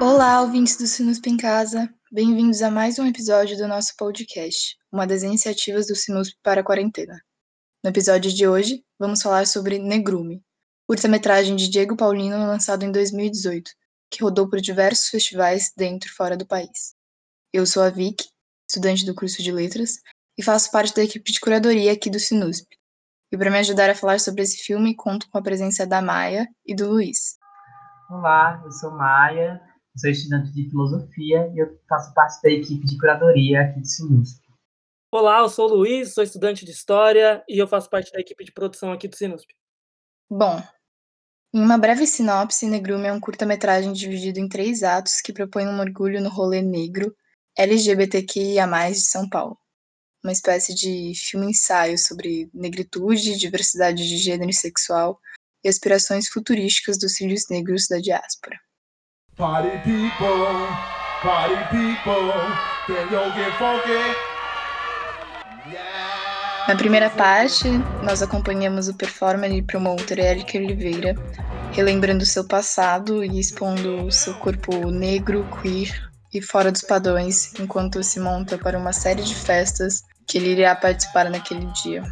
Olá, ouvintes do Sinusp em Casa. Bem-vindos a mais um episódio do nosso podcast, uma das iniciativas do Sinusp para a quarentena. No episódio de hoje, vamos falar sobre Negrume, curta-metragem de Diego Paulino lançado em 2018, que rodou por diversos festivais dentro e fora do país. Eu sou a Vic, estudante do curso de Letras, e faço parte da equipe de curadoria aqui do Sinusp. E para me ajudar a falar sobre esse filme, conto com a presença da Maia e do Luiz. Olá, eu sou Maia, sou estudante de filosofia e eu faço parte da equipe de curadoria aqui do Sinusp. Olá, eu sou o Luiz, sou estudante de História e eu faço parte da equipe de produção aqui do Sinusp. Bom, em uma breve sinopse, Negrume é um curta-metragem dividido em três atos que propõe um orgulho no rolê negro LGBTQIA+, de São Paulo. Uma espécie de filme-ensaio sobre negritude, diversidade de gênero e sexual e aspirações futurísticas dos filhos negros da diáspora. Party people, party people, can you get funky? Na primeira parte, nós acompanhamos o performer e promotor Eric Oliveira, relembrando seu passado e expondo seu corpo negro, queer e fora dos padrões, enquanto se monta para uma série de festas que ele irá participar naquele dia.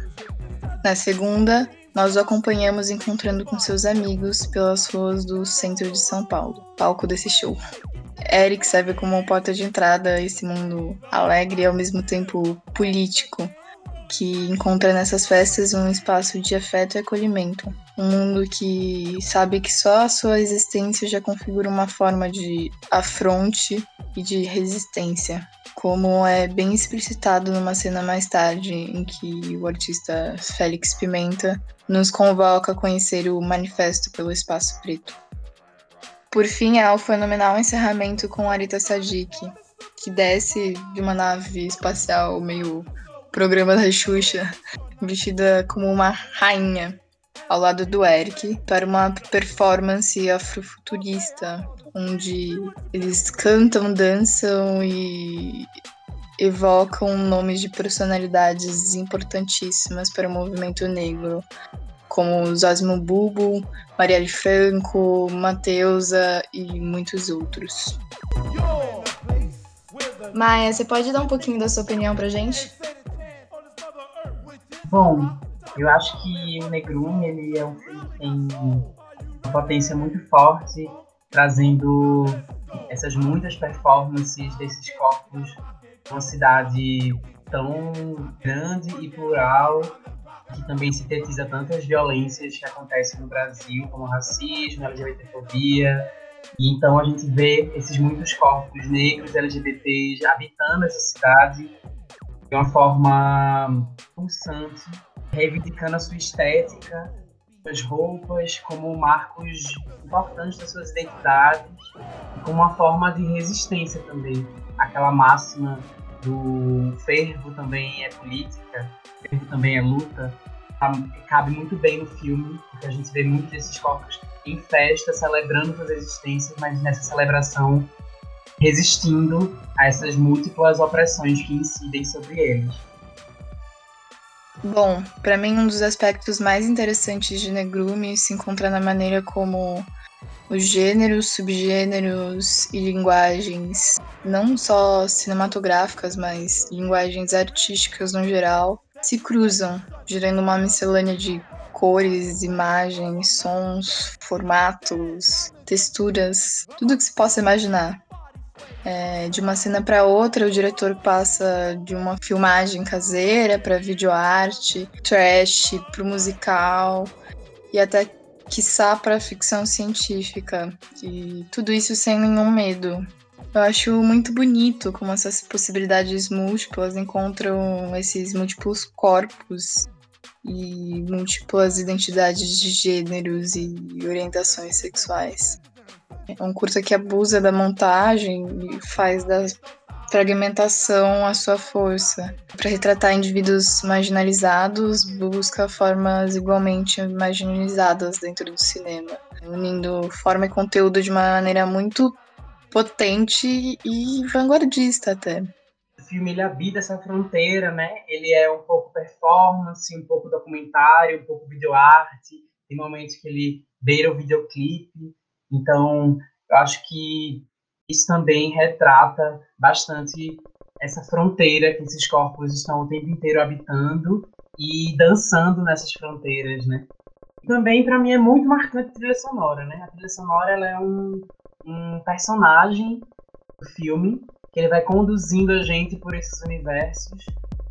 Na segunda, nós o acompanhamos encontrando com seus amigos pelas ruas do centro de São Paulo, palco desse show. Eric serve como porta de entrada a esse mundo alegre e ao mesmo tempo político, que encontra nessas festas um espaço de afeto e acolhimento. Um mundo que sabe que só a sua existência já configura uma forma de afronte e de resistência, como é bem explicitado numa cena mais tarde, em que o artista Félix Pimenta nos convoca a conhecer o Manifesto pelo Espaço Preto. Por fim, há o fenomenal encerramento com Arita Sadiq, que desce de uma nave espacial meio programa da Xuxa, vestida como uma rainha, ao lado do Eric, para uma performance afrofuturista, onde eles cantam, dançam e evocam nomes de personalidades importantíssimas para o movimento negro, como Zosimo Bubu, Marielle Franco, Mateusa e muitos outros. Maia, você pode dar um pouquinho da sua opinião pra gente? Bom, eu acho que o Negrume ele é um filme que tem uma potência muito forte, trazendo essas muitas performances desses corpos uma cidade tão grande e plural que também sintetiza tantas violências que acontecem no Brasil, como racismo, LGBTfobia. E então a gente vê esses muitos corpos negros LGBTs habitando essa cidade de uma forma pulsante, reivindicando a sua estética, suas roupas como marcos importantes das suas identidades e como uma forma de resistência também. Aquela máxima do fervo também é política, fervo também é luta, tá, cabe muito bem no filme, porque a gente vê muitos desses corpos em festa, celebrando suas existências, mas nessa celebração resistindo a essas múltiplas opressões que incidem sobre eles. Bom, para mim um dos aspectos mais interessantes de Negrume se encontra na maneira como os gêneros, subgêneros e linguagens, não só cinematográficas, mas linguagens artísticas no geral, se cruzam, gerando uma miscelânea de cores, imagens, sons, formatos, texturas, tudo que se possa imaginar. É, de uma cena para outra, o diretor passa de uma filmagem caseira para videoarte, trash, para musical e até quiçá para ficção científica. E tudo isso sem nenhum medo. Eu acho muito bonito como essas possibilidades múltiplas encontram esses múltiplos corpos e múltiplas identidades de gêneros e orientações sexuais. É um curta que abusa da montagem e faz da fragmentação a sua força. Para retratar indivíduos marginalizados, busca formas igualmente marginalizadas dentro do cinema, unindo forma e conteúdo de uma maneira muito potente e vanguardista até. O filme ele habita essa fronteira, né? Ele é um pouco performance, um pouco documentário, um pouco videoarte. Tem momentos que ele beira o videoclipe. Então, eu acho que isso também retrata bastante essa fronteira que esses corpos estão o tempo inteiro habitando e dançando nessas fronteiras, né? Também para mim é muito marcante a trilha sonora, né? A trilha sonora ela é um, um personagem do filme que ele vai conduzindo a gente por esses universos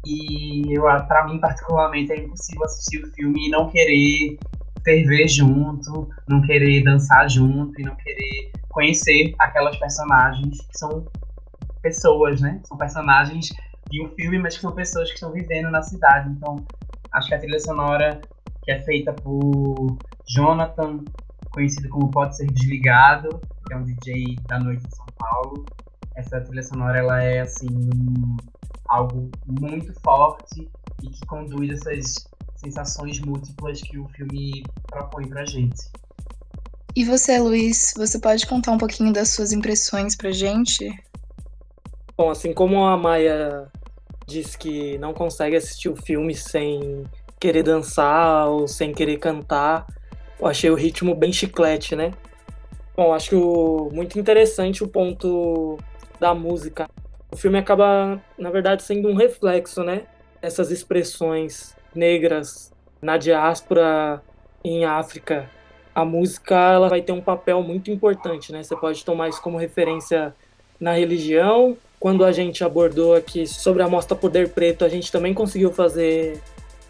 e para mim particularmente é impossível assistir o filme e não querer ferver junto, não querer dançar junto e não querer conhecer aquelas personagens que são pessoas, né? São personagens de um filme, mas que são pessoas que estão vivendo na cidade. Então, acho que a trilha sonora que é feita por Jonathan, conhecido como Pode Ser Desligado, que é um DJ da noite de São Paulo. Essa trilha sonora ela é assim um, algo muito forte e que conduz essas sensações múltiplas que o filme propõe pra gente. E você, Luiz, você pode contar um pouquinho das suas impressões pra gente? Bom, assim como a Maia disse que não consegue assistir o filme sem querer dançar ou sem querer cantar, eu achei o ritmo bem chiclete, né? Bom, acho muito interessante o ponto da música. O filme acaba, na verdade, sendo um reflexo, né? Essas expressões negras na diáspora em África, a música ela vai ter um papel muito importante, né? Você pode tomar isso como referência na religião. Quando a gente abordou aqui sobre a mostra Poder Preto, a gente também conseguiu fazer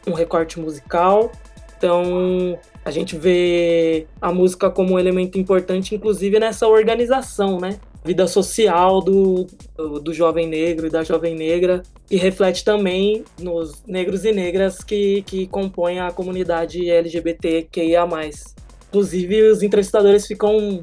um recorte musical. Então, a gente vê a música como um elemento importante, inclusive nessa organização, né? Vida social do, do, do, jovem negro e da jovem negra, e reflete também nos negros e negras que, que compõem a comunidade LGBTQIA+. Inclusive, os entrevistadores ficam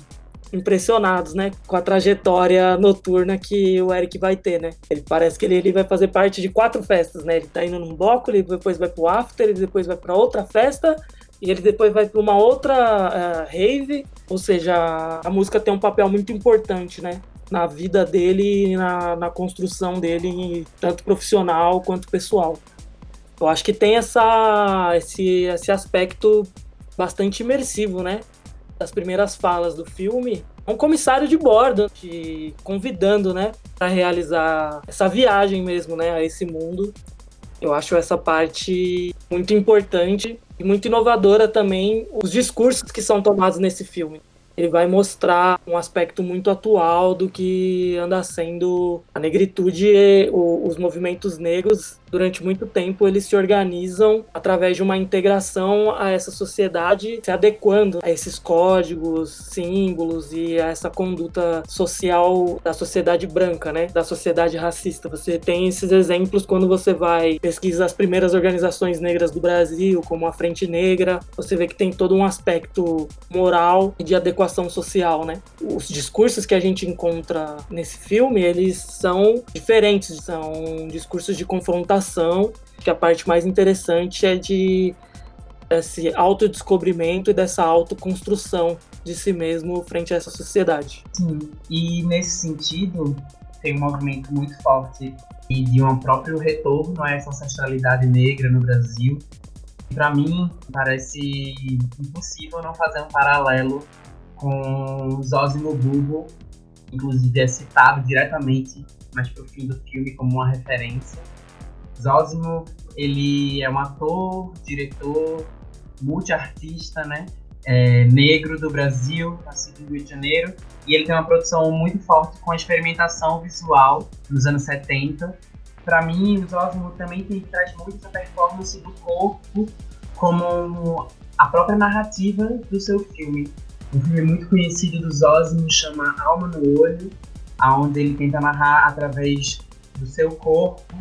impressionados, né, com a trajetória noturna que o Eric vai ter, né? Ele parece que ele, ele vai fazer parte de quatro festas, né? Ele tá indo num bloco, ele depois vai pro after, ele depois vai para outra festa e ele depois vai para uma outra uh, rave, ou seja, a música tem um papel muito importante, né? Na vida dele na, na construção dele, tanto profissional quanto pessoal. Eu acho que tem essa, esse, esse aspecto bastante imersivo, né? Das primeiras falas do filme, um comissário de bordo, te convidando, né, para realizar essa viagem mesmo, né, a esse mundo. Eu acho essa parte muito importante e muito inovadora também os discursos que são tomados nesse filme ele vai mostrar um aspecto muito atual do que anda sendo a negritude e os movimentos negros durante muito tempo eles se organizam através de uma integração a essa sociedade, se adequando a esses códigos, símbolos e a essa conduta social da sociedade branca, né? Da sociedade racista. Você tem esses exemplos quando você vai pesquisar as primeiras organizações negras do Brasil, como a Frente Negra, você vê que tem todo um aspecto moral e de adequação social, né? Os discursos que a gente encontra nesse filme, eles são diferentes, são discursos de confrontação que a parte mais interessante é de esse autodescobrimento e dessa autoconstrução de si mesmo frente a essa sociedade. Sim, e nesse sentido, tem um movimento muito forte e de um próprio retorno a essa ancestralidade negra no Brasil. Para mim, parece impossível não fazer um paralelo com Zózimo Bubo, inclusive é citado diretamente mais pro fim do filme como uma referência. Zósimo, ele é um ator, diretor, multiartista, né? É, negro do Brasil, nascido no Rio de Janeiro, e ele tem uma produção muito forte com a experimentação visual nos anos 70. Para mim, o Zósimo também tem, traz muito essa performance do corpo como a própria narrativa do seu filme. Um filme muito conhecido do Zósimo chama Alma no Olho, aonde ele tenta narrar através do seu corpo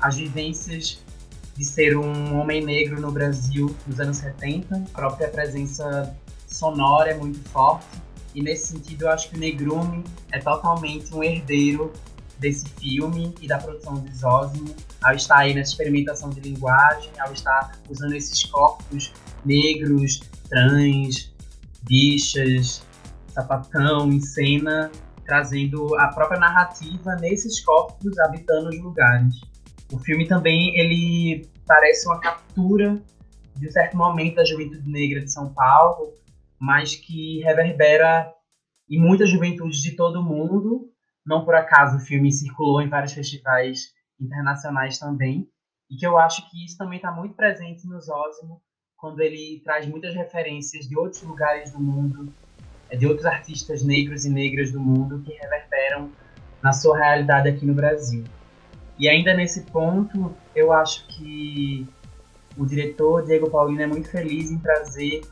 as vivências de ser um homem negro no Brasil nos anos 70. A própria presença sonora é muito forte. E nesse sentido, eu acho que o Negrume é totalmente um herdeiro desse filme e da produção de Zósimo, ao estar aí nessa experimentação de linguagem, ao estar usando esses corpos negros, trans, bichas, sapatão em cena trazendo a própria narrativa nesses corpos habitando os lugares. O filme também ele parece uma captura de um certo momento da juventude negra de São Paulo, mas que reverbera em muitas juventudes de todo o mundo. Não por acaso o filme circulou em vários festivais internacionais também, e que eu acho que isso também está muito presente no Zósimo, quando ele traz muitas referências de outros lugares do mundo, é, de outros artistas negros e negras do mundo que reverberam na sua realidade aqui no Brasil. E ainda nesse ponto, eu acho que o diretor Diego Paulino é muito feliz em trazer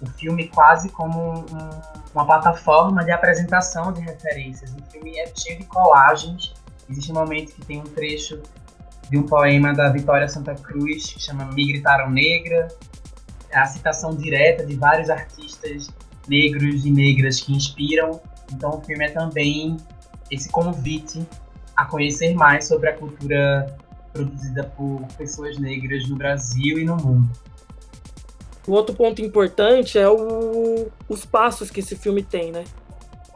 o filme quase como um, uma plataforma de apresentação de referências. O filme é cheio de colagens. Existe um momento que tem um trecho de um poema da Vitória Santa Cruz, que chama Me Gritaram Negra, a citação direta de vários artistas negros e negras que inspiram. Então o filme é também esse convite a conhecer mais sobre a cultura produzida por pessoas negras no Brasil e no mundo. O outro ponto importante é o, os passos que esse filme tem, né?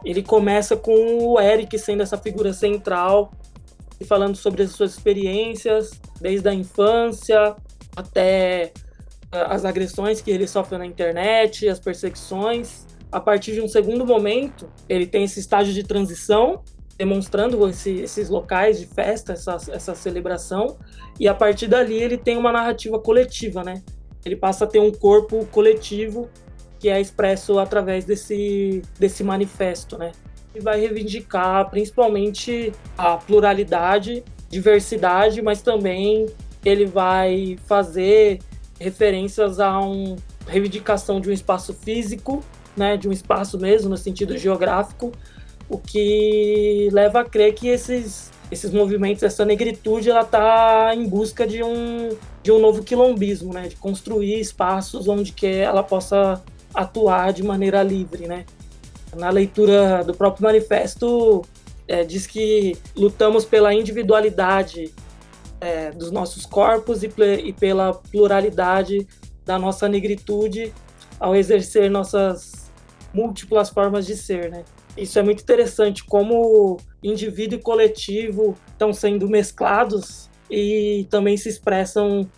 Ele começa com o Eric sendo essa figura central, falando sobre as suas experiências, desde a infância até as agressões que ele sofre na internet, as perseguições. A partir de um segundo momento, ele tem esse estágio de transição, demonstrando esse, esses locais de festa, essa, essa celebração, e a partir dali ele tem uma narrativa coletiva, né? Ele passa a ter um corpo coletivo que é expresso através desse, desse manifesto, né? e vai reivindicar principalmente a pluralidade, diversidade, mas também ele vai fazer referências a uma reivindicação de um espaço físico, né, de um espaço mesmo no sentido geográfico, o que leva a crer que esses esses movimentos, essa negritude, ela está em busca de um de um novo quilombismo, né, de construir espaços onde que ela possa atuar de maneira livre, né. Na leitura do próprio manifesto, é, diz que lutamos pela individualidade é, dos nossos corpos e, e pela pluralidade da nossa negritude ao exercer nossas múltiplas formas de ser, né? Isso é muito interessante, como indivíduo e coletivo estão sendo mesclados e também se expressam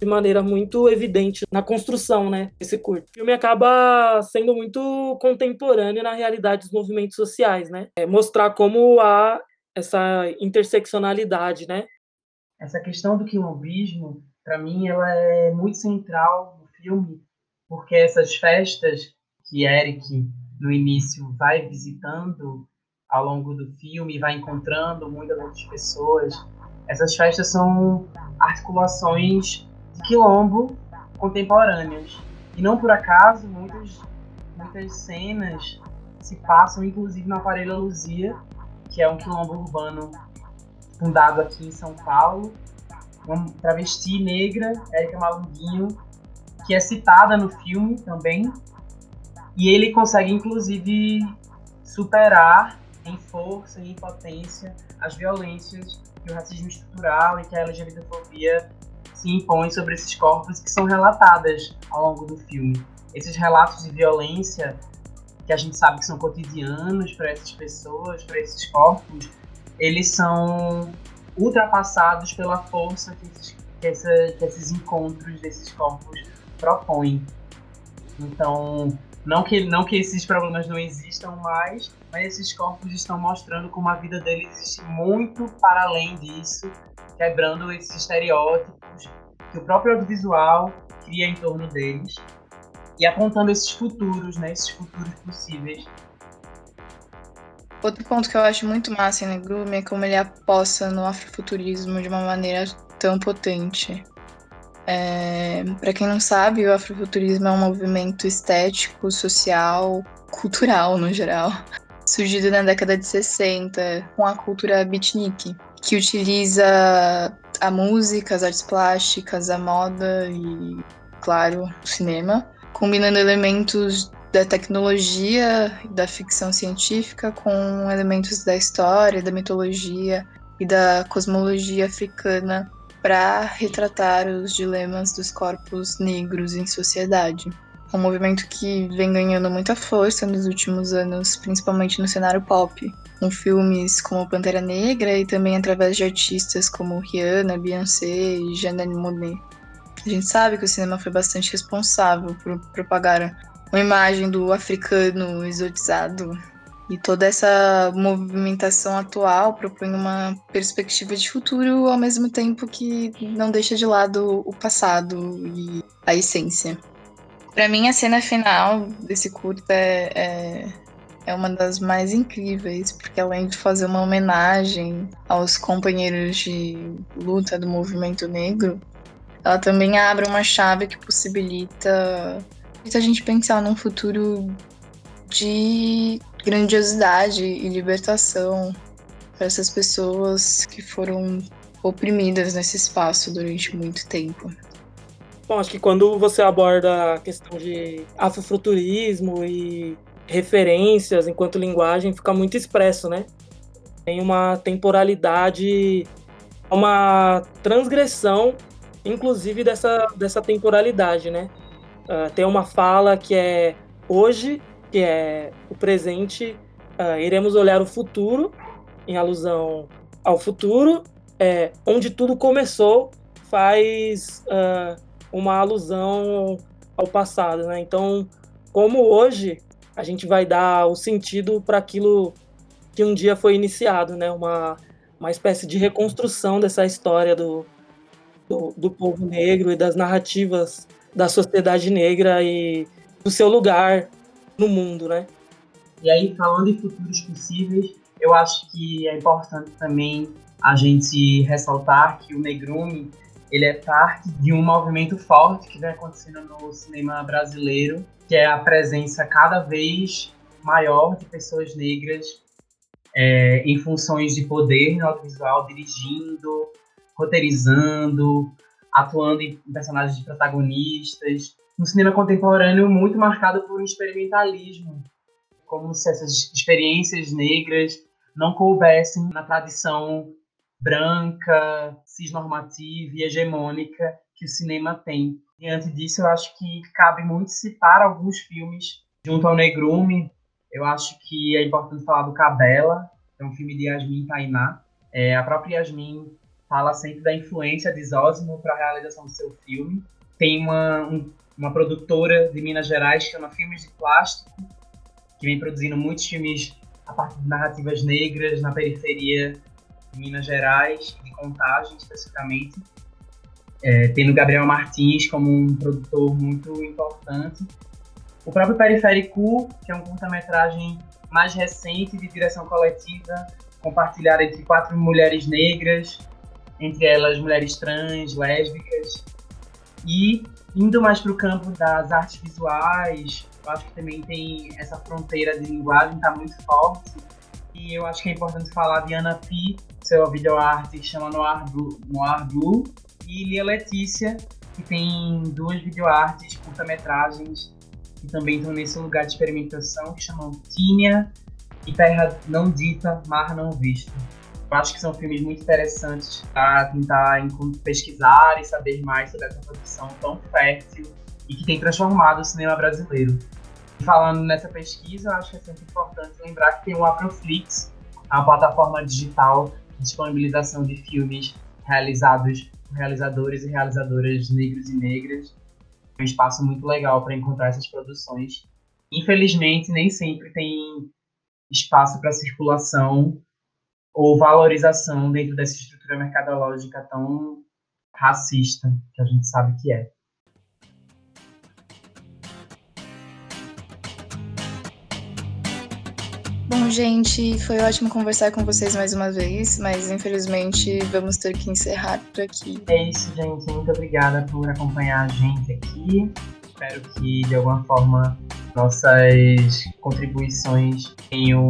de maneira muito evidente na construção, né, desse curto. O filme acaba sendo muito contemporâneo na realidade dos movimentos sociais, né? É mostrar como há essa interseccionalidade, né? Essa questão do quilombismo, para mim, ela é muito central no filme, porque essas festas que Eric no início vai visitando ao longo do filme, vai encontrando muitas outras pessoas. Essas festas são articulações quilombo contemporâneos. E não por acaso, muitas, muitas cenas se passam, inclusive, na Aparelho Luzia, que é um quilombo urbano fundado aqui em São Paulo. Uma travesti negra, Érica Malunguinho, que é citada no filme também. E ele consegue, inclusive, superar em força e em potência as violências que o racismo estrutural e que a LGBTfobia se impõem sobre esses corpos que são relatadas ao longo do filme. Esses relatos de violência que a gente sabe que são cotidianos para essas pessoas, para esses corpos, eles são ultrapassados pela força que esses, que, essa, que esses encontros desses corpos propõem. Então, não que, não que esses problemas não existam mais, mas esses corpos estão mostrando como a vida deles existe muito para além disso, quebrando esses estereótipos que o próprio audiovisual cria em torno deles e apontando esses futuros, né, esses futuros possíveis. Outro ponto que eu acho muito massa em Negrume é como ele aposta no afrofuturismo de uma maneira tão potente. É, para quem não sabe, o afrofuturismo é um movimento estético, social, cultural no geral, surgido na década de 60 com a cultura beatnik, que utiliza a música, as artes plásticas, a moda e, claro, o cinema, combinando elementos da tecnologia da ficção científica com elementos da história, da mitologia e da cosmologia africana para retratar os dilemas dos corpos negros em sociedade. um movimento que vem ganhando muita força nos últimos anos, principalmente no cenário pop, com filmes como Pantera Negra e também através de artistas como Rihanna, Beyoncé e Janelle Monáe. A gente sabe que o cinema foi bastante responsável por propagar uma imagem do africano exotizado e toda essa movimentação atual propõe uma perspectiva de futuro ao mesmo tempo que não deixa de lado o passado e a essência. Para mim, a cena final desse curta é, é, é, uma das mais incríveis, porque além de fazer uma homenagem aos companheiros de luta do movimento negro, ela também abre uma chave que possibilita a gente pensar num futuro de grandiosidade e libertação para essas pessoas que foram oprimidas nesse espaço durante muito tempo. Bom, acho que quando você aborda a questão de afrofuturismo e referências enquanto linguagem, fica muito expresso, né? Tem uma temporalidade, uma transgressão, inclusive, dessa, dessa temporalidade, né? Uh, tem uma fala que é hoje que é o presente, uh, iremos olhar o futuro, em alusão ao futuro, é, onde tudo começou, faz uh, uma alusão ao passado, né? Então, como hoje a gente vai dar o sentido para aquilo que um dia foi iniciado, né? Uma, uma espécie de reconstrução dessa história do, do, do povo negro e das narrativas da sociedade negra e do seu lugar no mundo, né? E aí, falando em futuros possíveis, eu acho que é importante também a gente ressaltar que o Negrume ele é parte de um movimento forte que vem acontecendo no cinema brasileiro, que é a presença cada vez maior de pessoas negras é, em funções de poder no audiovisual, dirigindo, roteirizando, atuando em personagens de protagonistas, um cinema contemporâneo muito marcado por um experimentalismo, como se essas experiências negras não coubessem na tradição branca, cisnormativa e hegemônica que o cinema tem. Diante disso, eu acho que cabe muito citar alguns filmes junto ao Negrume. Eu acho que é importante falar do Cabela, é um filme de Yasmin Tainá. É, a própria Yasmin fala sempre da influência de Zósimo para a realização do seu filme. Tem uma, um uma produtora de Minas Gerais que chama Filmes de Plástico, que vem produzindo muitos filmes a partir de narrativas negras na periferia de Minas Gerais, de Contagem especificamente. É, tendo Gabriel Martins como um produtor muito importante. O próprio Periférico, que é um curta-metragem mais recente de direção coletiva, compartilhada entre quatro mulheres negras, entre elas mulheres trans, lésbicas, e Indo mais para o campo das artes visuais, eu acho que também tem essa fronteira de linguagem está muito forte. E eu acho que é importante falar de Ana Pi, seu videoarte que chama Noir Blue, Noir Blue, e Lia Letícia, que tem duas videoartes, curta-metragens, que também estão nesse lugar de experimentação, que chamam Tínia e Terra Não Dita, Mar Não Visto. Eu acho que são filmes muito interessantes para tentar pesquisar e saber mais sobre essa produção tão fértil e que tem transformado o cinema brasileiro. Falando nessa pesquisa, acho que é sempre importante lembrar que tem o Aproflix, uma plataforma digital de disponibilização de filmes realizados por realizadores e realizadoras negros e negras. É um espaço muito legal para encontrar essas produções. Infelizmente, nem sempre tem espaço para circulação ou valorização dentro dessa estrutura mercadológica tão racista que a gente sabe que é. Bom, gente, foi ótimo conversar com vocês mais uma vez, mas infelizmente vamos ter que encerrar por aqui. É isso, gente. Muito obrigada por acompanhar a gente aqui. Espero que de alguma forma nossas contribuições tenham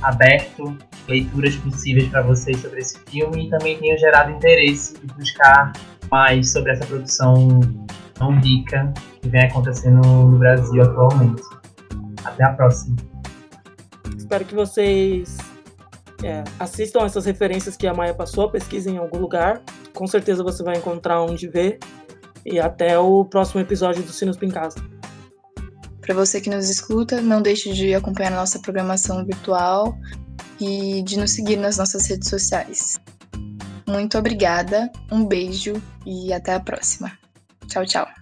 aberto leituras possíveis para vocês sobre esse filme e também tenham gerado interesse em buscar mais sobre essa produção tão rica que vem acontecendo no Brasil atualmente. Até a próxima. Espero que vocês é, assistam essas referências que a Maia passou, pesquisem em algum lugar. Com certeza você vai encontrar onde ver. E até o próximo episódio do Sinos Pincasa. Para você que nos escuta, não deixe de acompanhar nossa programação virtual e de nos seguir nas nossas redes sociais. Muito obrigada, um beijo e até a próxima. Tchau, tchau.